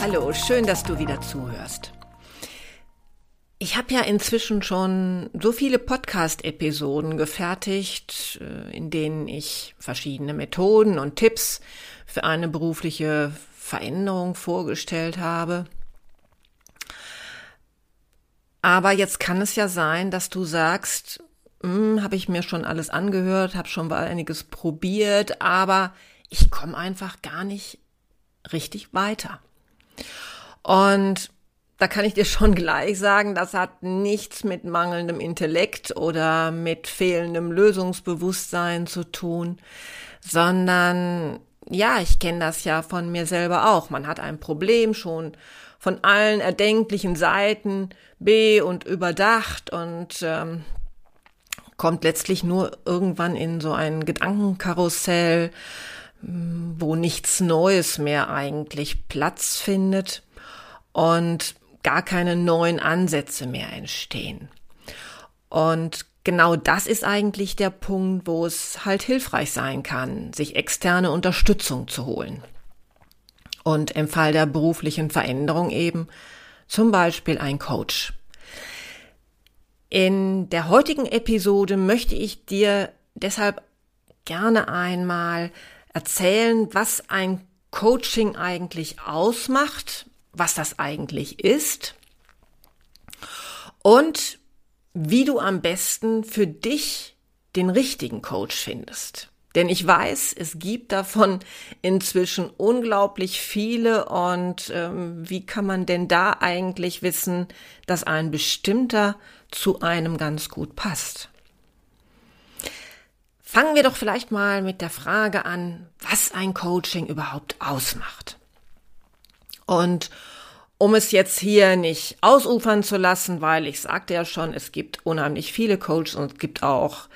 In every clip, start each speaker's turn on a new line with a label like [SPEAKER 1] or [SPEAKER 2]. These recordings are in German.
[SPEAKER 1] Hallo, schön, dass du wieder zuhörst. Ich habe ja inzwischen schon so viele Podcast-Episoden gefertigt, äh, in denen ich verschiedene Methoden und Tipps für eine berufliche Veränderung vorgestellt habe. Aber jetzt kann es ja sein, dass du sagst, hm, habe ich mir schon alles angehört, habe schon mal einiges probiert, aber ich komme einfach gar nicht richtig weiter. Und da kann ich dir schon gleich sagen, das hat nichts mit mangelndem Intellekt oder mit fehlendem Lösungsbewusstsein zu tun, sondern ja, ich kenne das ja von mir selber auch. Man hat ein Problem schon von allen erdenklichen Seiten be- und überdacht und ähm, kommt letztlich nur irgendwann in so ein Gedankenkarussell, wo nichts Neues mehr eigentlich Platz findet und gar keine neuen Ansätze mehr entstehen. Und genau das ist eigentlich der Punkt, wo es halt hilfreich sein kann, sich externe Unterstützung zu holen. Und im Fall der beruflichen Veränderung eben zum Beispiel ein Coach. In der heutigen Episode möchte ich dir deshalb gerne einmal erzählen, was ein Coaching eigentlich ausmacht, was das eigentlich ist und wie du am besten für dich den richtigen Coach findest. Denn ich weiß, es gibt davon inzwischen unglaublich viele und ähm, wie kann man denn da eigentlich wissen, dass ein bestimmter zu einem ganz gut passt? Fangen wir doch vielleicht mal mit der Frage an, was ein Coaching überhaupt ausmacht. Und um es jetzt hier nicht ausufern zu lassen, weil ich sagte ja schon, es gibt unheimlich viele Coaches und es gibt auch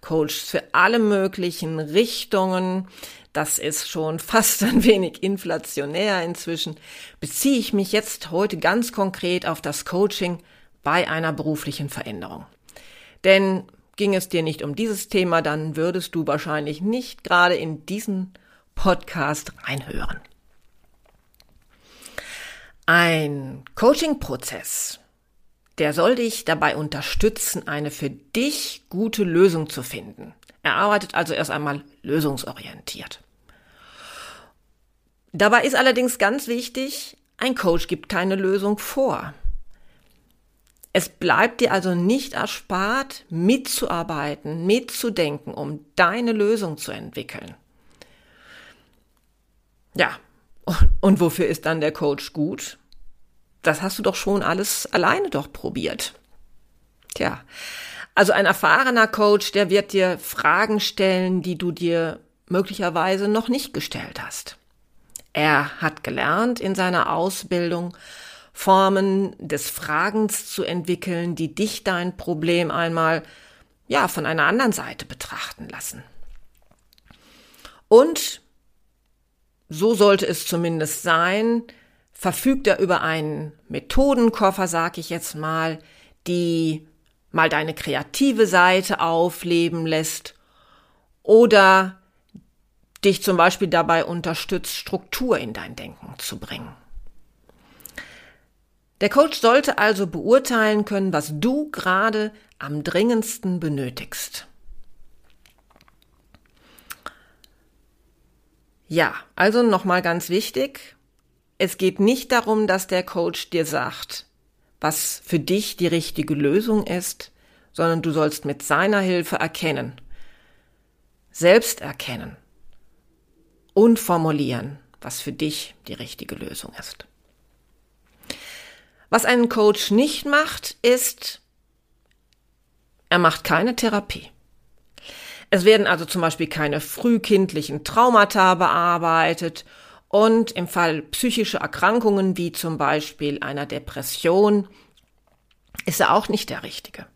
[SPEAKER 1] Coaches für alle möglichen Richtungen. Das ist schon fast ein wenig inflationär inzwischen. Beziehe ich mich jetzt heute ganz konkret auf das Coaching bei einer beruflichen Veränderung. Denn Ging es dir nicht um dieses Thema, dann würdest du wahrscheinlich nicht gerade in diesen Podcast reinhören. Ein Coaching-Prozess, der soll dich dabei unterstützen, eine für dich gute Lösung zu finden. Er arbeitet also erst einmal lösungsorientiert. Dabei ist allerdings ganz wichtig, ein Coach gibt keine Lösung vor. Es bleibt dir also nicht erspart, mitzuarbeiten, mitzudenken, um deine Lösung zu entwickeln. Ja, und wofür ist dann der Coach gut? Das hast du doch schon alles alleine doch probiert. Tja, also ein erfahrener Coach, der wird dir Fragen stellen, die du dir möglicherweise noch nicht gestellt hast. Er hat gelernt in seiner Ausbildung, Formen des Fragens zu entwickeln, die dich dein Problem einmal ja von einer anderen Seite betrachten lassen. Und so sollte es zumindest sein, verfügt er über einen Methodenkoffer, sag ich jetzt mal, die mal deine kreative Seite aufleben lässt oder dich zum Beispiel dabei unterstützt, Struktur in dein Denken zu bringen. Der Coach sollte also beurteilen können, was du gerade am dringendsten benötigst. Ja, also nochmal ganz wichtig. Es geht nicht darum, dass der Coach dir sagt, was für dich die richtige Lösung ist, sondern du sollst mit seiner Hilfe erkennen, selbst erkennen und formulieren, was für dich die richtige Lösung ist. Was ein Coach nicht macht, ist, er macht keine Therapie. Es werden also zum Beispiel keine frühkindlichen Traumata bearbeitet und im Fall psychischer Erkrankungen wie zum Beispiel einer Depression ist er auch nicht der Richtige.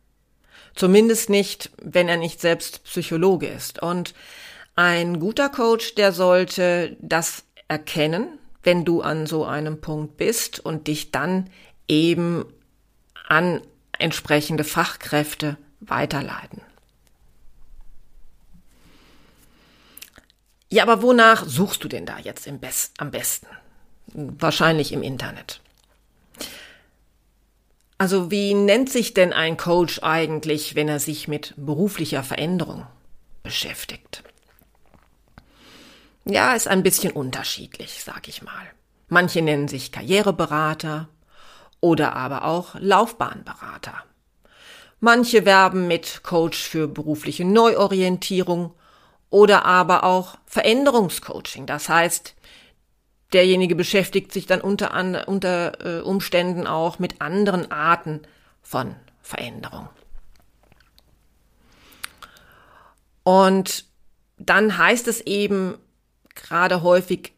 [SPEAKER 1] Zumindest nicht, wenn er nicht selbst Psychologe ist. Und ein guter Coach, der sollte das erkennen, wenn du an so einem Punkt bist und dich dann eben an entsprechende Fachkräfte weiterleiten. Ja, aber wonach suchst du denn da jetzt Best am besten? Wahrscheinlich im Internet. Also wie nennt sich denn ein Coach eigentlich, wenn er sich mit beruflicher Veränderung beschäftigt? Ja, ist ein bisschen unterschiedlich, sag ich mal. Manche nennen sich Karriereberater oder aber auch Laufbahnberater. Manche werben mit Coach für berufliche Neuorientierung oder aber auch Veränderungscoaching. Das heißt, derjenige beschäftigt sich dann unter, unter äh, Umständen auch mit anderen Arten von Veränderung. Und dann heißt es eben gerade häufig,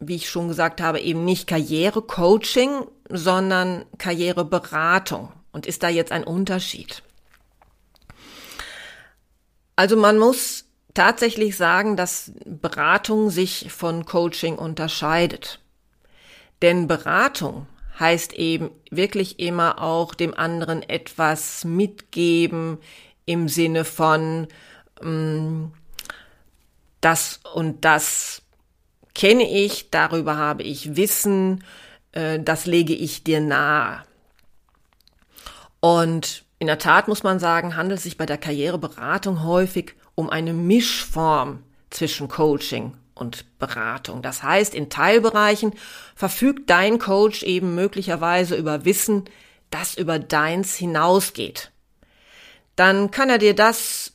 [SPEAKER 1] wie ich schon gesagt habe, eben nicht Karrierecoaching, sondern Karriereberatung. Und ist da jetzt ein Unterschied? Also man muss tatsächlich sagen, dass Beratung sich von Coaching unterscheidet. Denn Beratung heißt eben wirklich immer auch dem anderen etwas mitgeben im Sinne von ähm, das und das kenne ich, darüber habe ich Wissen, äh, das lege ich dir nahe. Und in der Tat muss man sagen, handelt es sich bei der Karriereberatung häufig um eine Mischform zwischen Coaching und Beratung. Das heißt, in Teilbereichen verfügt dein Coach eben möglicherweise über Wissen, das über deins hinausgeht. Dann kann er dir das,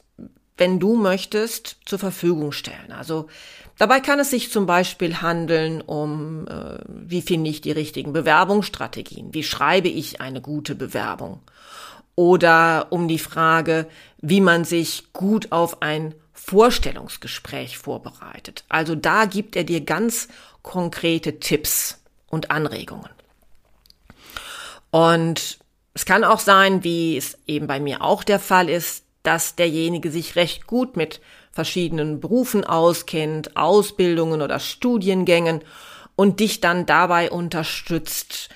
[SPEAKER 1] wenn du möchtest, zur Verfügung stellen. Also dabei kann es sich zum Beispiel handeln um, äh, wie finde ich die richtigen Bewerbungsstrategien? Wie schreibe ich eine gute Bewerbung? oder um die Frage, wie man sich gut auf ein Vorstellungsgespräch vorbereitet. Also da gibt er dir ganz konkrete Tipps und Anregungen. Und es kann auch sein, wie es eben bei mir auch der Fall ist, dass derjenige sich recht gut mit verschiedenen Berufen auskennt, Ausbildungen oder Studiengängen und dich dann dabei unterstützt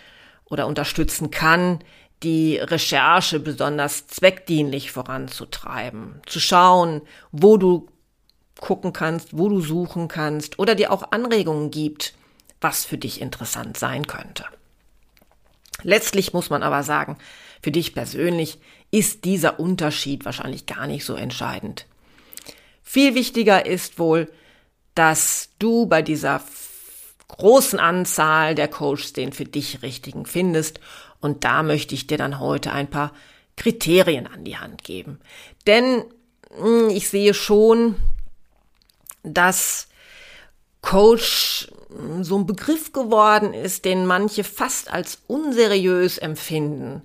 [SPEAKER 1] oder unterstützen kann, die Recherche besonders zweckdienlich voranzutreiben, zu schauen, wo du gucken kannst, wo du suchen kannst oder dir auch Anregungen gibt, was für dich interessant sein könnte. Letztlich muss man aber sagen, für dich persönlich ist dieser Unterschied wahrscheinlich gar nicht so entscheidend. Viel wichtiger ist wohl, dass du bei dieser großen Anzahl der Coaches den für dich richtigen findest und da möchte ich dir dann heute ein paar Kriterien an die Hand geben. Denn hm, ich sehe schon, dass Coach hm, so ein Begriff geworden ist, den manche fast als unseriös empfinden.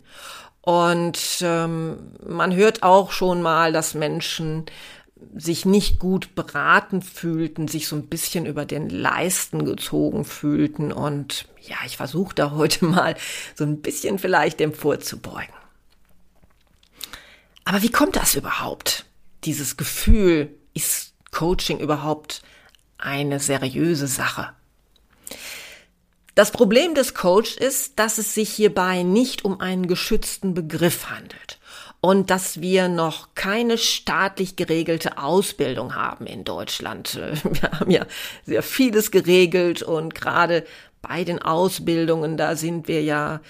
[SPEAKER 1] Und ähm, man hört auch schon mal, dass Menschen sich nicht gut beraten fühlten, sich so ein bisschen über den Leisten gezogen fühlten. Und ja, ich versuche da heute mal so ein bisschen vielleicht dem vorzubeugen. Aber wie kommt das überhaupt? Dieses Gefühl, ist Coaching überhaupt eine seriöse Sache? Das Problem des Coach ist, dass es sich hierbei nicht um einen geschützten Begriff handelt und dass wir noch keine staatlich geregelte Ausbildung haben in Deutschland. Wir haben ja sehr vieles geregelt und gerade bei den Ausbildungen, da sind wir ja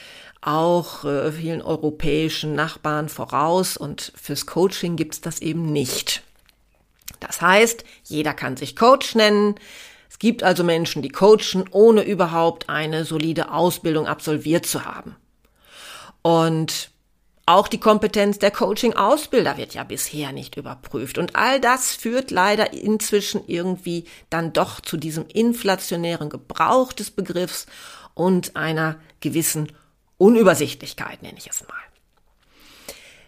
[SPEAKER 1] auch äh, vielen europäischen Nachbarn voraus und fürs Coaching gibt's das eben nicht. Das heißt, jeder kann sich Coach nennen. Es gibt also Menschen, die coachen, ohne überhaupt eine solide Ausbildung absolviert zu haben. Und auch die Kompetenz der Coaching-Ausbilder wird ja bisher nicht überprüft. Und all das führt leider inzwischen irgendwie dann doch zu diesem inflationären Gebrauch des Begriffs und einer gewissen Unübersichtlichkeit, nenne ich es mal.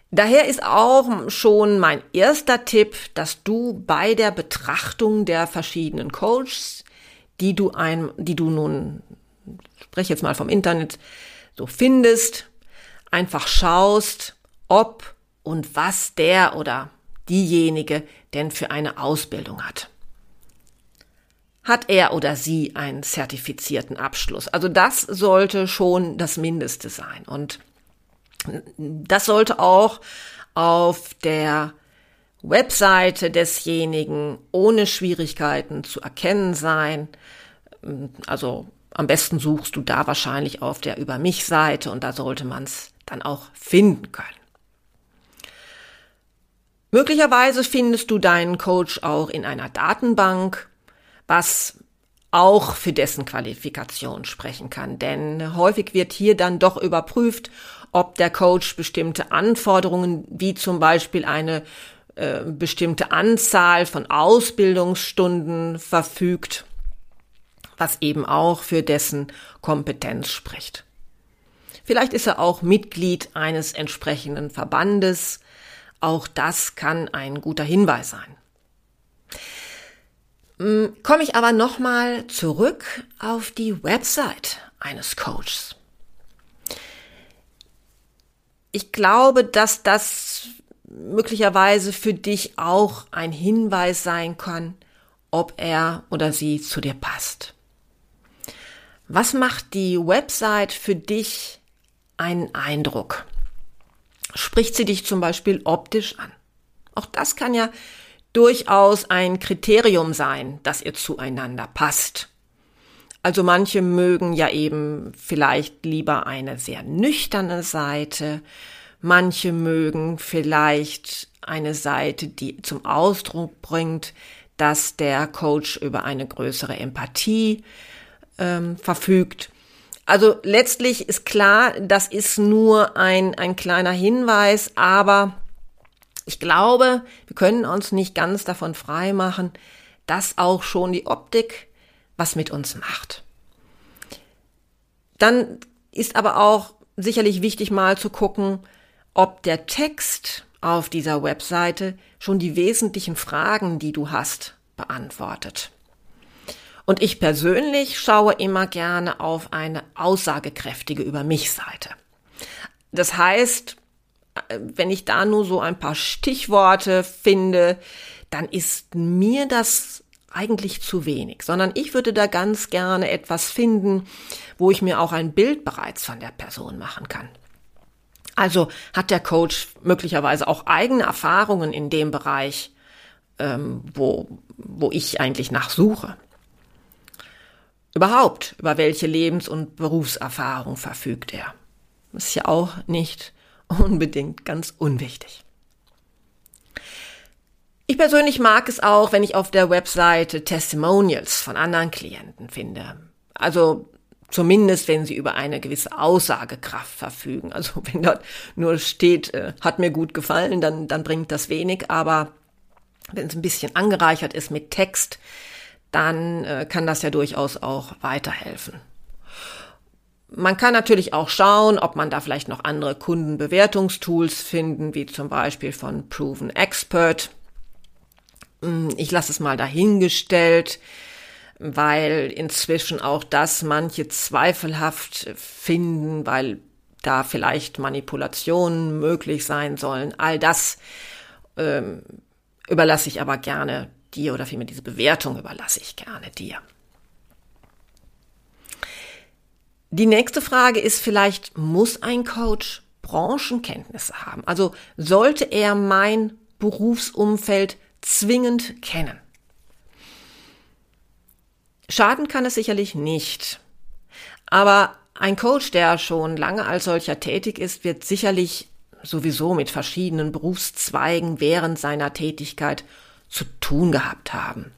[SPEAKER 1] Daher ist auch schon mein erster Tipp, dass du bei der Betrachtung der verschiedenen Coaches, die du ein, die du nun, spreche jetzt mal vom Internet, so findest, einfach schaust, ob und was der oder diejenige denn für eine Ausbildung hat. Hat er oder sie einen zertifizierten Abschluss? Also das sollte schon das Mindeste sein. Und das sollte auch auf der Webseite desjenigen ohne Schwierigkeiten zu erkennen sein. Also am besten suchst du da wahrscheinlich auf der Über mich Seite und da sollte man es dann auch finden können. Möglicherweise findest du deinen Coach auch in einer Datenbank, was auch für dessen Qualifikation sprechen kann. Denn häufig wird hier dann doch überprüft, ob der Coach bestimmte Anforderungen, wie zum Beispiel eine äh, bestimmte Anzahl von Ausbildungsstunden verfügt, was eben auch für dessen Kompetenz spricht. Vielleicht ist er auch Mitglied eines entsprechenden Verbandes. Auch das kann ein guter Hinweis sein. Hm, komme ich aber nochmal zurück auf die Website eines Coaches. Ich glaube, dass das möglicherweise für dich auch ein Hinweis sein kann, ob er oder sie zu dir passt. Was macht die Website für dich einen Eindruck? Spricht sie dich zum Beispiel optisch an? Auch das kann ja durchaus ein Kriterium sein, dass ihr zueinander passt. Also manche mögen ja eben vielleicht lieber eine sehr nüchterne Seite, manche mögen vielleicht eine Seite, die zum Ausdruck bringt, dass der Coach über eine größere Empathie ähm, verfügt. Also letztlich ist klar, das ist nur ein, ein kleiner Hinweis, aber ich glaube, wir können uns nicht ganz davon frei machen, dass auch schon die Optik was mit uns macht. Dann ist aber auch sicherlich wichtig mal zu gucken, ob der Text auf dieser Webseite schon die wesentlichen Fragen, die du hast, beantwortet. Und ich persönlich schaue immer gerne auf eine aussagekräftige Über mich Seite. Das heißt, wenn ich da nur so ein paar Stichworte finde, dann ist mir das eigentlich zu wenig, sondern ich würde da ganz gerne etwas finden, wo ich mir auch ein Bild bereits von der Person machen kann. Also hat der Coach möglicherweise auch eigene Erfahrungen in dem Bereich, ähm, wo, wo ich eigentlich nachsuche. Überhaupt, über welche Lebens- und Berufserfahrung verfügt er? Das ist ja auch nicht unbedingt ganz unwichtig. Ich persönlich mag es auch, wenn ich auf der Webseite Testimonials von anderen Klienten finde. Also zumindest, wenn sie über eine gewisse Aussagekraft verfügen. Also wenn dort nur steht, äh, hat mir gut gefallen, dann, dann bringt das wenig. Aber wenn es ein bisschen angereichert ist mit Text, dann äh, kann das ja durchaus auch weiterhelfen. Man kann natürlich auch schauen, ob man da vielleicht noch andere Kundenbewertungstools finden, wie zum Beispiel von Proven Expert. Hm, ich lasse es mal dahingestellt, weil inzwischen auch das manche zweifelhaft finden, weil da vielleicht Manipulationen möglich sein sollen. All das ähm, überlasse ich aber gerne dir oder vielmehr diese Bewertung überlasse ich gerne dir. Die nächste Frage ist vielleicht, muss ein Coach Branchenkenntnisse haben? Also sollte er mein Berufsumfeld zwingend kennen? Schaden kann es sicherlich nicht. Aber ein Coach, der schon lange als solcher tätig ist, wird sicherlich sowieso mit verschiedenen Berufszweigen während seiner Tätigkeit zu tun gehabt haben.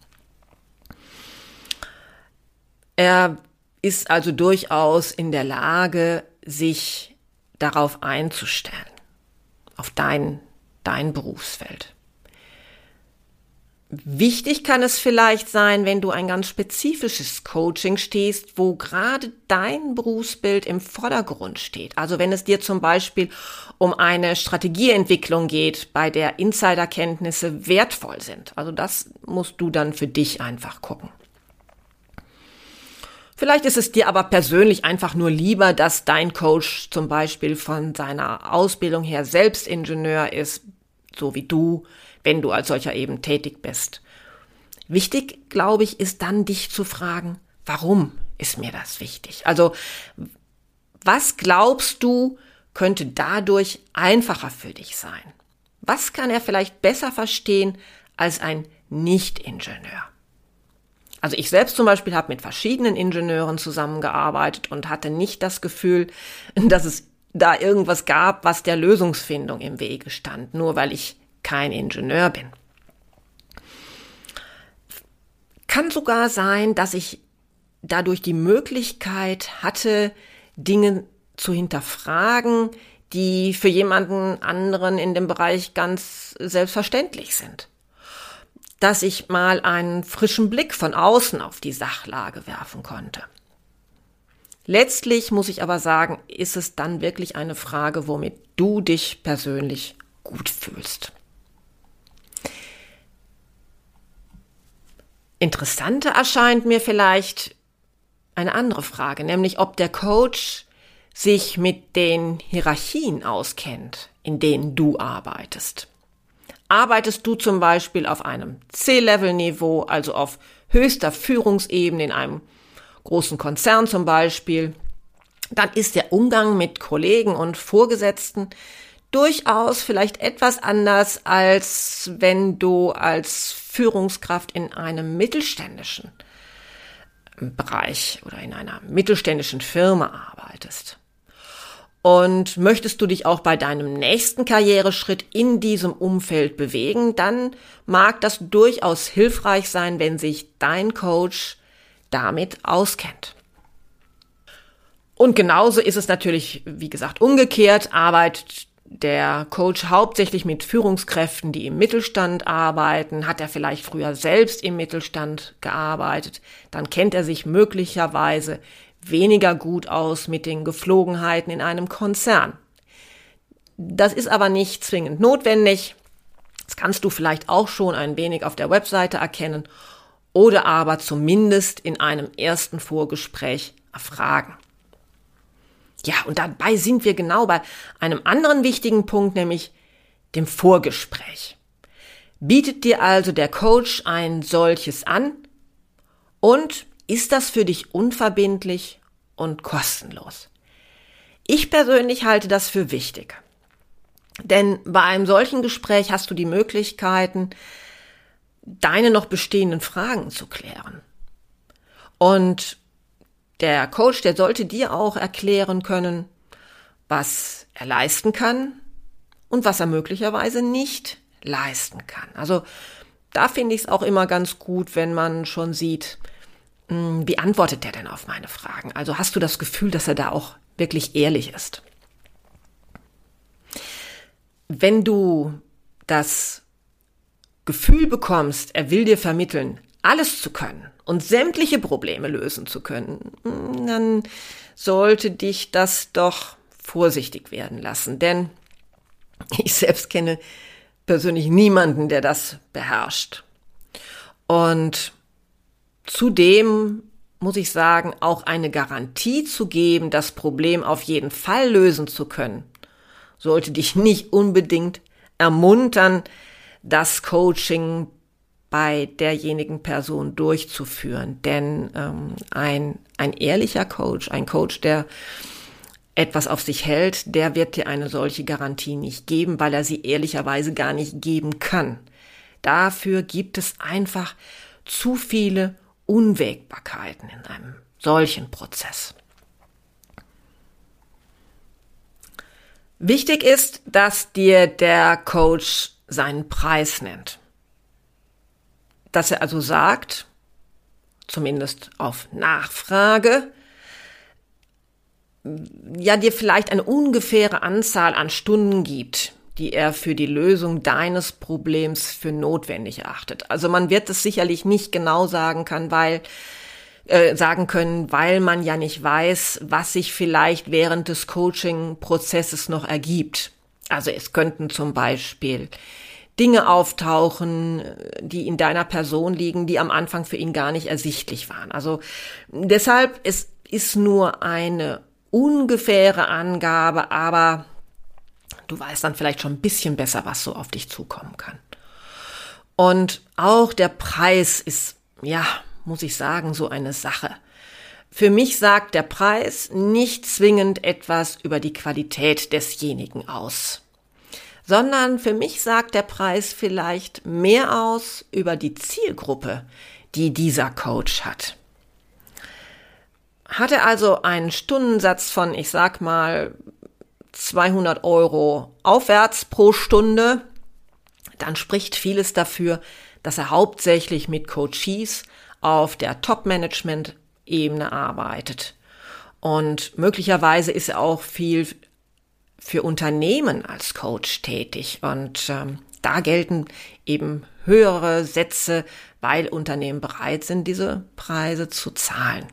[SPEAKER 1] Er ist also durchaus in der Lage, sich darauf einzustellen, auf dein, dein Berufsfeld. Wichtig kann es vielleicht sein, wenn du ein ganz spezifisches Coaching stehst, wo gerade dein Berufsbild im Vordergrund steht. Also wenn es dir zum Beispiel um eine Strategieentwicklung geht, bei der Insiderkenntnisse wertvoll sind. Also das musst du dann für dich einfach gucken. Vielleicht ist es dir aber persönlich einfach nur lieber, dass dein Coach zum Beispiel von seiner Ausbildung her selbst Ingenieur ist, so wie du, wenn du als solcher eben tätig bist. Wichtig, glaube ich, ist dann dich zu fragen, warum ist mir das wichtig? Also, was glaubst du, könnte dadurch einfacher für dich sein? Was kann er vielleicht besser verstehen als ein Nicht-Ingenieur? Also ich selbst zum Beispiel habe mit verschiedenen Ingenieuren zusammengearbeitet und hatte nicht das Gefühl, dass es da irgendwas gab, was der Lösungsfindung im Wege stand, nur weil ich kein Ingenieur bin. Kann sogar sein, dass ich dadurch die Möglichkeit hatte, Dinge zu hinterfragen, die für jemanden anderen in dem Bereich ganz selbstverständlich sind. Dass ich mal einen frischen Blick von außen auf die Sachlage werfen konnte. Letztlich muss ich aber sagen, ist es dann wirklich eine Frage, womit du dich persönlich gut fühlst. Interessanter erscheint mir vielleicht eine andere Frage, nämlich ob der Coach sich mit den Hierarchien auskennt, in denen du arbeitest. Arbeitest du zum Beispiel auf einem C-Level-Niveau, also auf höchster Führungsebene in einem großen Konzern zum Beispiel, dann ist der Umgang mit Kollegen und Vorgesetzten durchaus vielleicht etwas anders, als wenn du als Führungskraft in einem mittelständischen Bereich oder in einer mittelständischen Firma arbeitest. Und möchtest du dich auch bei deinem nächsten Karriereschritt in diesem Umfeld bewegen, dann mag das durchaus hilfreich sein, wenn sich dein Coach damit auskennt. Und genauso ist es natürlich, wie gesagt, umgekehrt. Arbeitet der Coach hauptsächlich mit Führungskräften, die im Mittelstand arbeiten? Hat er vielleicht früher selbst im Mittelstand gearbeitet? Dann kennt er sich möglicherweise weniger gut aus mit den Geflogenheiten in einem Konzern. Das ist aber nicht zwingend notwendig. Das kannst du vielleicht auch schon ein wenig auf der Webseite erkennen oder aber zumindest in einem ersten Vorgespräch erfragen. Ja, und dabei sind wir genau bei einem anderen wichtigen Punkt, nämlich dem Vorgespräch. Bietet dir also der Coach ein solches an und ist das für dich unverbindlich und kostenlos? Ich persönlich halte das für wichtig. Denn bei einem solchen Gespräch hast du die Möglichkeiten, deine noch bestehenden Fragen zu klären. Und der Coach, der sollte dir auch erklären können, was er leisten kann und was er möglicherweise nicht leisten kann. Also da finde ich es auch immer ganz gut, wenn man schon sieht, hm, wie antwortet der denn auf meine Fragen? Also hast du das Gefühl, dass er da auch wirklich ehrlich ist? Wenn du das Gefühl bekommst, er will dir vermitteln, alles zu können und sämtliche Probleme lösen zu können, dann sollte dich das doch vorsichtig werden lassen. Denn ich selbst kenne persönlich niemanden, der das beherrscht. Und zudem muss ich sagen, auch eine Garantie zu geben, das Problem auf jeden Fall lösen zu können, sollte dich nicht unbedingt ermuntern, das Coaching bei derjenigen Person durchzuführen. Denn ähm, ein, ein ehrlicher Coach, ein Coach, der etwas auf sich hält, der wird dir eine solche Garantie nicht geben, weil er sie ehrlicherweise gar nicht geben kann. Dafür gibt es einfach zu viele Unwägbarkeiten in einem solchen Prozess. Wichtig ist, dass dir der Coach seinen Preis nennt dass er also sagt, zumindest auf Nachfrage, ja dir vielleicht eine ungefähre Anzahl an Stunden gibt, die er für die Lösung deines Problems für notwendig erachtet. Also man wird es sicherlich nicht genau sagen kann, weil äh, sagen können, weil man ja nicht weiß, was sich vielleicht während des Coaching-Prozesses noch ergibt. Also es könnten zum Beispiel Dinge auftauchen, die in deiner Person liegen, die am Anfang für ihn gar nicht ersichtlich waren. Also deshalb, es ist nur eine ungefähre Angabe, aber du weißt dann vielleicht schon ein bisschen besser, was so auf dich zukommen kann. Und auch der Preis ist, ja, muss ich sagen, so eine Sache. Für mich sagt der Preis nicht zwingend etwas über die Qualität desjenigen aus, sondern für mich sagt der Preis vielleicht mehr aus über die Zielgruppe, die dieser Coach hat. Hat er also einen Stundensatz von, ich sag mal, 200 Euro aufwärts pro Stunde, dann spricht vieles dafür, dass er hauptsächlich mit Coaches auf der Top-Management-Ebene arbeitet. Und möglicherweise ist er auch viel für Unternehmen als Coach tätig. Und ähm, da gelten eben höhere Sätze, weil Unternehmen bereit sind, diese Preise zu zahlen.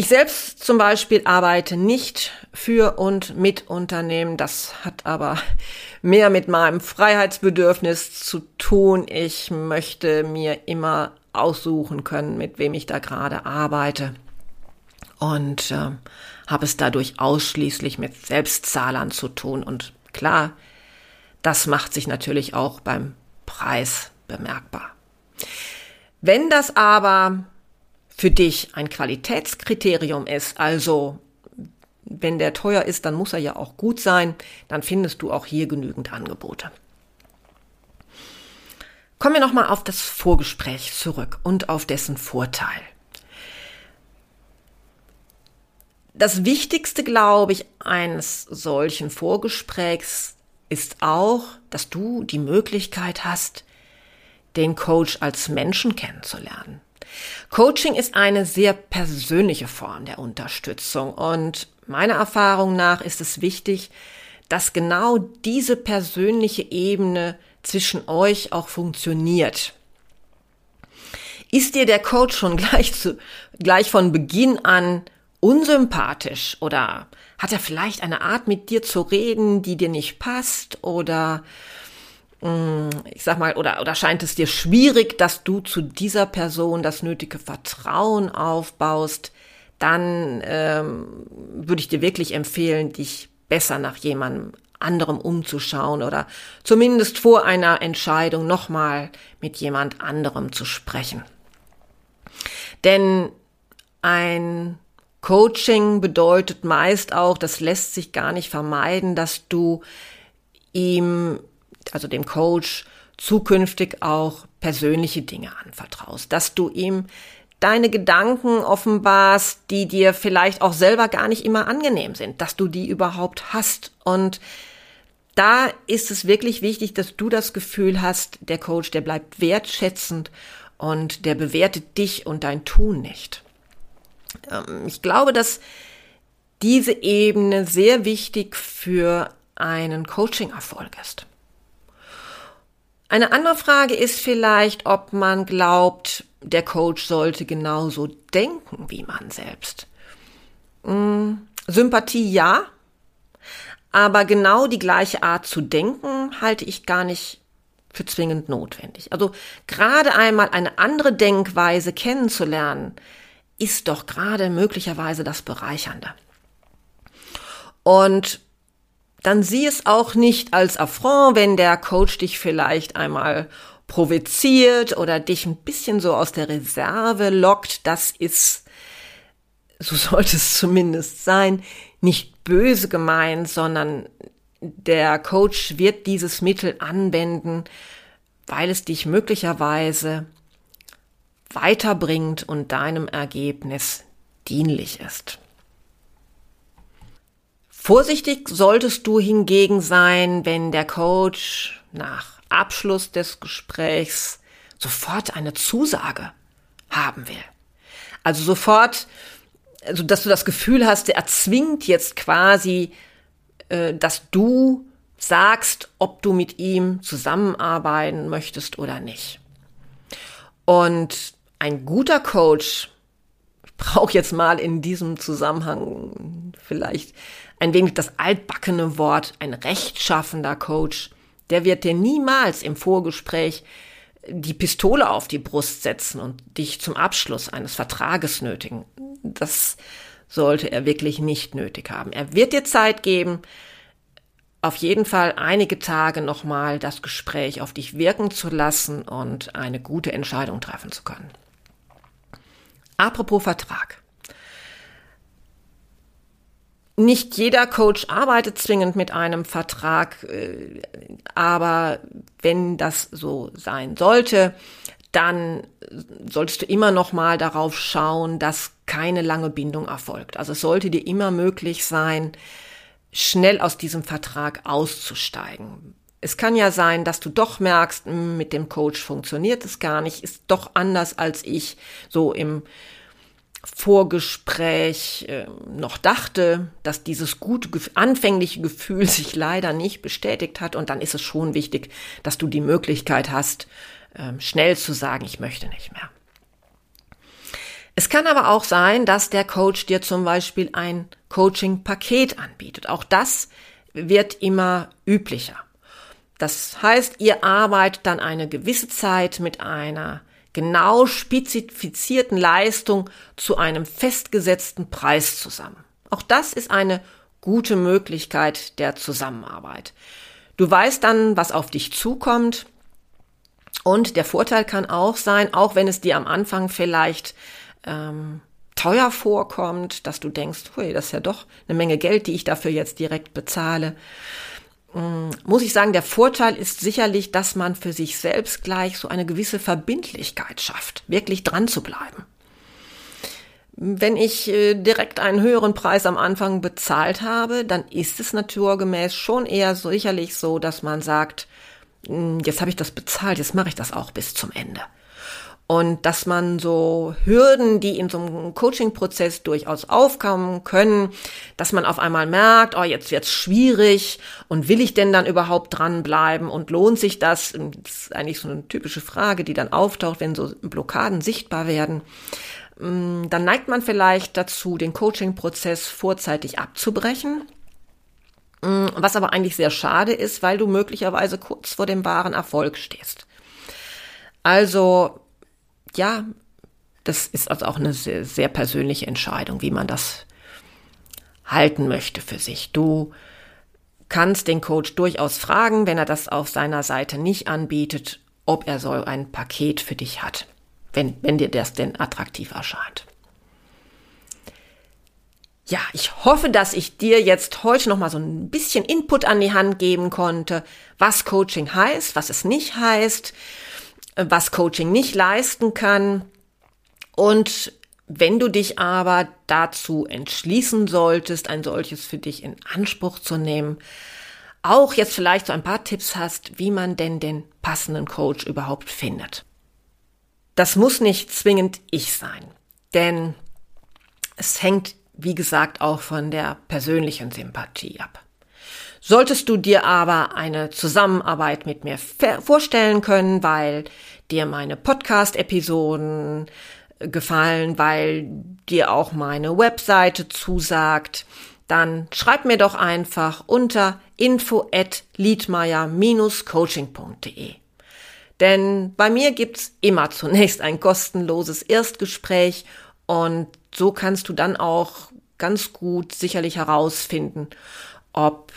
[SPEAKER 1] Ich selbst zum Beispiel arbeite nicht für und mit Unternehmen. Das hat aber mehr mit meinem Freiheitsbedürfnis zu tun. Ich möchte mir immer aussuchen können, mit wem ich da gerade arbeite. Und äh, habe es dadurch ausschließlich mit Selbstzahlern zu tun. Und klar, das macht sich natürlich auch beim Preis bemerkbar. Wenn das aber für dich ein Qualitätskriterium ist, also wenn der teuer ist, dann muss er ja auch gut sein, dann findest du auch hier genügend Angebote. Kommen wir nochmal auf das Vorgespräch zurück und auf dessen Vorteil. Das Wichtigste, glaube ich, eines solchen Vorgesprächs ist auch, dass du die Möglichkeit hast, den Coach als Menschen kennenzulernen. Coaching ist eine sehr persönliche Form der Unterstützung und meiner Erfahrung nach ist es wichtig, dass genau diese persönliche Ebene zwischen euch auch funktioniert. Ist dir der Coach schon gleich zu, gleich von Beginn an unsympathisch oder hat er vielleicht eine Art mit dir zu reden, die dir nicht passt oder Mm, ich sag mal, oder, oder scheint es dir schwierig, dass du zu dieser Person das nötige Vertrauen aufbaust, dann ähm, würde ich dir wirklich empfehlen, dich besser nach jemandem anderem umzuschauen oder zumindest vor einer Entscheidung nochmal mit jemand anderem zu sprechen. Denn ein Coaching bedeutet meist auch, das lässt sich gar nicht vermeiden, dass du ihm also dem Coach, zukünftig auch persönliche Dinge anvertraust, dass du ihm deine Gedanken offenbarst, die dir vielleicht auch selber gar nicht immer angenehm sind, dass du die überhaupt hast. Und da ist es wirklich wichtig, dass du das Gefühl hast, der Coach, der bleibt wertschätzend und der bewertet dich und dein Tun nicht. Ähm, ich glaube, dass diese Ebene sehr wichtig für einen Coaching-Erfolg ist. Eine andere Frage ist vielleicht, ob man glaubt, der Coach sollte genauso denken wie man selbst. Hm, Sympathie ja, aber genau die gleiche Art zu denken halte ich gar nicht für zwingend notwendig. Also gerade einmal eine andere Denkweise kennenzulernen, ist doch gerade möglicherweise das Bereichernde. Und dann sieh es auch nicht als Affront, wenn der Coach dich vielleicht einmal provoziert oder dich ein bisschen so aus der Reserve lockt. Das ist, so sollte es zumindest sein, nicht böse gemeint, sondern der Coach wird dieses Mittel anwenden, weil es dich möglicherweise weiterbringt und deinem Ergebnis dienlich ist. Vorsichtig solltest du hingegen sein, wenn der Coach nach Abschluss des Gesprächs sofort eine Zusage haben will. Also sofort, also dass du das Gefühl hast, er zwingt jetzt quasi, äh, dass du sagst, ob du mit ihm zusammenarbeiten möchtest oder nicht. Und ein guter Coach, ich brauche jetzt mal in diesem Zusammenhang vielleicht ein wenig das altbackene Wort, ein rechtschaffender Coach, der wird dir niemals im Vorgespräch die Pistole auf die Brust setzen und dich zum Abschluss eines Vertrages nötigen. Das sollte er wirklich nicht nötig haben. Er wird dir Zeit geben, auf jeden Fall einige Tage nochmal das Gespräch auf dich wirken zu lassen und eine gute Entscheidung treffen zu können. Apropos Vertrag. Nicht jeder Coach arbeitet zwingend mit einem Vertrag, äh, aber wenn das so sein sollte, dann solltest du immer noch mal darauf schauen, dass keine lange Bindung erfolgt. Also es sollte dir immer möglich sein, schnell aus diesem Vertrag auszusteigen. Es kann ja sein, dass du doch merkst, hm, mit dem Coach funktioniert es gar nicht, ist doch anders als ich so im Vorgespräch äh, noch dachte, dass dieses gute anfängliche Gefühl sich leider nicht bestätigt hat. Und dann ist es schon wichtig, dass du die Möglichkeit hast, äh, schnell zu sagen, ich möchte nicht mehr. Es kann aber auch sein, dass der Coach dir zum Beispiel ein Coaching-Paket anbietet. Auch das wird immer üblicher. Das heißt, ihr arbeitet dann eine gewisse Zeit mit einer genau spezifizierten Leistung zu einem festgesetzten Preis zusammen. Auch das ist eine gute Möglichkeit der Zusammenarbeit. Du weißt dann, was auf dich zukommt. Und der Vorteil kann auch sein, auch wenn es dir am Anfang vielleicht ähm, teuer vorkommt, dass du denkst, hui, das ist ja doch eine Menge Geld, die ich dafür jetzt direkt bezahle. Mm, muss ich sagen, der Vorteil ist sicherlich, dass man für sich selbst gleich so eine gewisse Verbindlichkeit schafft, wirklich dran zu bleiben. Wenn ich äh, direkt einen höheren Preis am Anfang bezahlt habe, dann ist es naturgemäß schon eher so sicherlich so, dass man sagt, mm, jetzt habe ich das bezahlt, jetzt mache ich das auch bis zum Ende und dass man so Hürden, die in so einem Coaching-Prozess durchaus aufkommen können, dass man auf einmal merkt, oh, jetzt wird's schwierig und will ich denn dann überhaupt dranbleiben und lohnt sich das? Das ist eigentlich so eine typische Frage, die dann auftaucht, wenn so Blockaden sichtbar werden. Mm, dann neigt man vielleicht dazu, den Coaching-Prozess vorzeitig abzubrechen. Mm, was aber eigentlich sehr schade ist, weil du möglicherweise kurz vor dem wahren Erfolg stehst. Also ja, das ist also auch eine sehr, sehr persönliche Entscheidung, wie man das halten möchte für sich. Du kannst den Coach durchaus fragen, wenn er das auf seiner Seite nicht anbietet, ob er so ein Paket für dich hat, wenn, wenn dir das denn attraktiv erscheint. Ja, ich hoffe, dass ich dir jetzt heute noch mal so ein bisschen Input an die Hand geben konnte, was Coaching heißt, was es nicht heißt, was Coaching nicht leisten kann. Und wenn du dich aber dazu entschließen solltest, ein solches für dich in Anspruch zu nehmen, auch jetzt vielleicht so ein paar Tipps hast, wie man denn den passenden Coach überhaupt findet. Das muss nicht zwingend ich sein, denn es hängt, wie gesagt, auch von der persönlichen Sympathie ab. Solltest du dir aber eine Zusammenarbeit mit mir vorstellen können, weil dir meine Podcast-Episoden gefallen, weil dir auch meine Webseite zusagt, dann schreib mir doch einfach unter info at liedmeier-coaching.de. Denn bei mir gibt's immer zunächst ein kostenloses Erstgespräch und so kannst du dann auch ganz gut sicherlich herausfinden, ob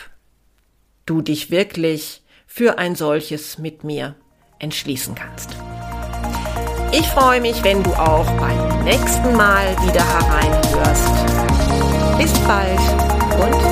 [SPEAKER 1] du dich wirklich für ein solches mit mir entschließen kannst. Ich freue mich, wenn du auch beim nächsten Mal wieder hereinhörst. Bis bald und